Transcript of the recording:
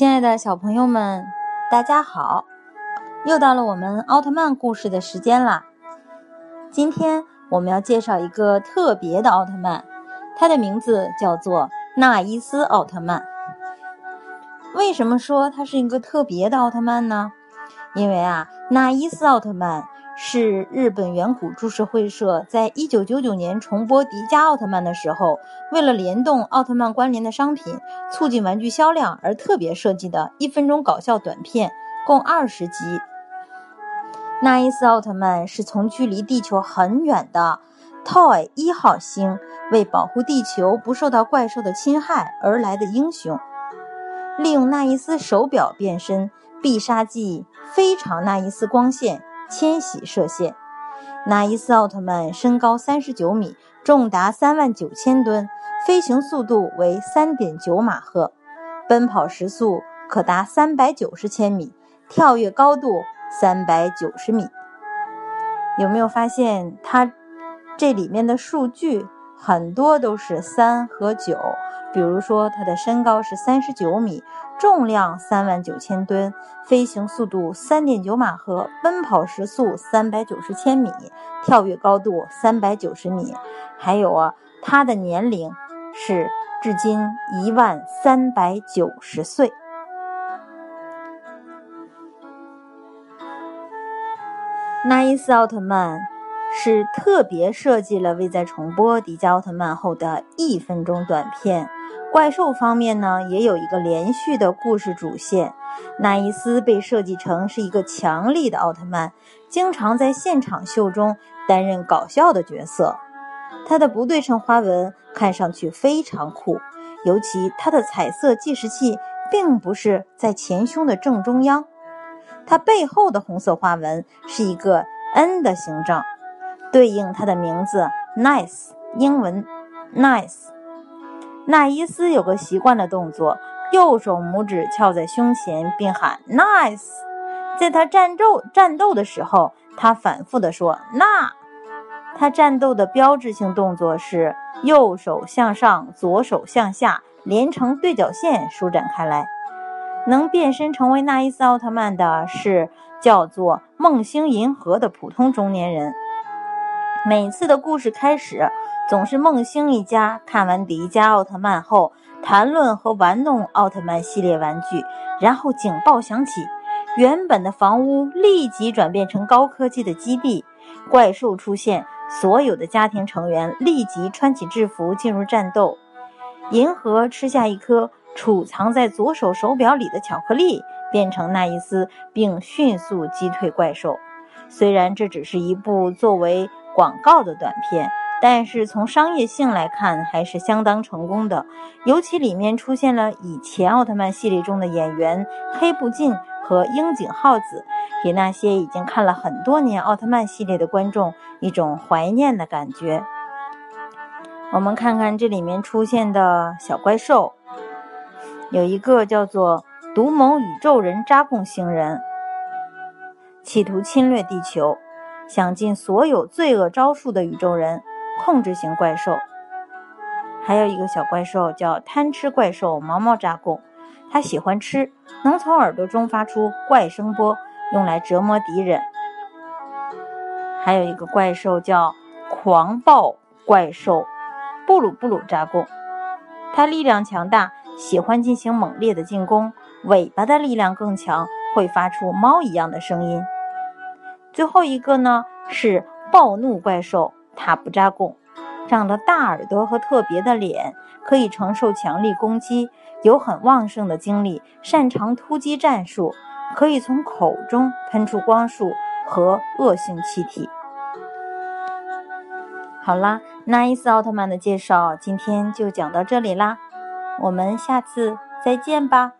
亲爱的小朋友们，大家好！又到了我们奥特曼故事的时间啦。今天我们要介绍一个特别的奥特曼，他的名字叫做纳伊斯奥特曼。为什么说他是一个特别的奥特曼呢？因为啊，纳伊斯奥特曼是日本远古株式会社在一九九九年重播迪迦奥特曼的时候，为了联动奥特曼关联的商品，促进玩具销量而特别设计的一分钟搞笑短片，共二十集。纳伊斯奥特曼是从距离地球很远的 Toy 一号星为保护地球不受到怪兽的侵害而来的英雄，利用纳伊斯手表变身。必杀技非常纳伊斯光线千禧射线。那伊斯奥特曼身高三十九米，重达三万九千吨，飞行速度为三点九马赫，奔跑时速可达三百九十千米，跳跃高度三百九十米。有没有发现它这里面的数据很多都是三和九？比如说，它的身高是三十九米，重量三万九千吨，飞行速度三点九马赫，奔跑时速三百九十千米，跳跃高度三百九十米。还有啊，它的年龄是至今一万三百九十岁。纳伊斯奥特曼是特别设计了为在重播迪迦奥特曼后的一分钟短片。怪兽方面呢，也有一个连续的故事主线。纳伊斯被设计成是一个强力的奥特曼，经常在现场秀中担任搞笑的角色。他的不对称花纹看上去非常酷，尤其他的彩色计时器并不是在前胸的正中央，它背后的红色花纹是一个 N 的形状，对应他的名字 Nice，英文 Nice。纳伊斯有个习惯的动作，右手拇指翘在胸前，并喊 “nice”。在他战斗战斗的时候，他反复地说“那”。他战斗的标志性动作是右手向上，左手向下，连成对角线舒展开来。能变身成为纳伊斯奥特曼的是叫做梦星银河的普通中年人。每次的故事开始。总是梦星一家看完迪迦奥特曼后，谈论和玩弄奥特曼系列玩具，然后警报响起，原本的房屋立即转变成高科技的基地，怪兽出现，所有的家庭成员立即穿起制服进入战斗。银河吃下一颗储藏在左手手表里的巧克力，变成奈伊斯，并迅速击退怪兽。虽然这只是一部作为广告的短片。但是从商业性来看，还是相当成功的。尤其里面出现了以前奥特曼系列中的演员黑布进和樱井浩子，给那些已经看了很多年奥特曼系列的观众一种怀念的感觉。我们看看这里面出现的小怪兽，有一个叫做独盟宇宙人扎贡星人，企图侵略地球，想尽所有罪恶招数的宇宙人。控制型怪兽，还有一个小怪兽叫贪吃怪兽毛毛扎贡，它喜欢吃，能从耳朵中发出怪声波，用来折磨敌人。还有一个怪兽叫狂暴怪兽布鲁布鲁扎贡，它力量强大，喜欢进行猛烈的进攻，尾巴的力量更强，会发出猫一样的声音。最后一个呢是暴怒怪兽。塔布扎贡长着大耳朵和特别的脸，可以承受强力攻击，有很旺盛的精力，擅长突击战术，可以从口中喷出光束和恶性气体。好啦，纳伊斯奥特曼的介绍今天就讲到这里啦，我们下次再见吧。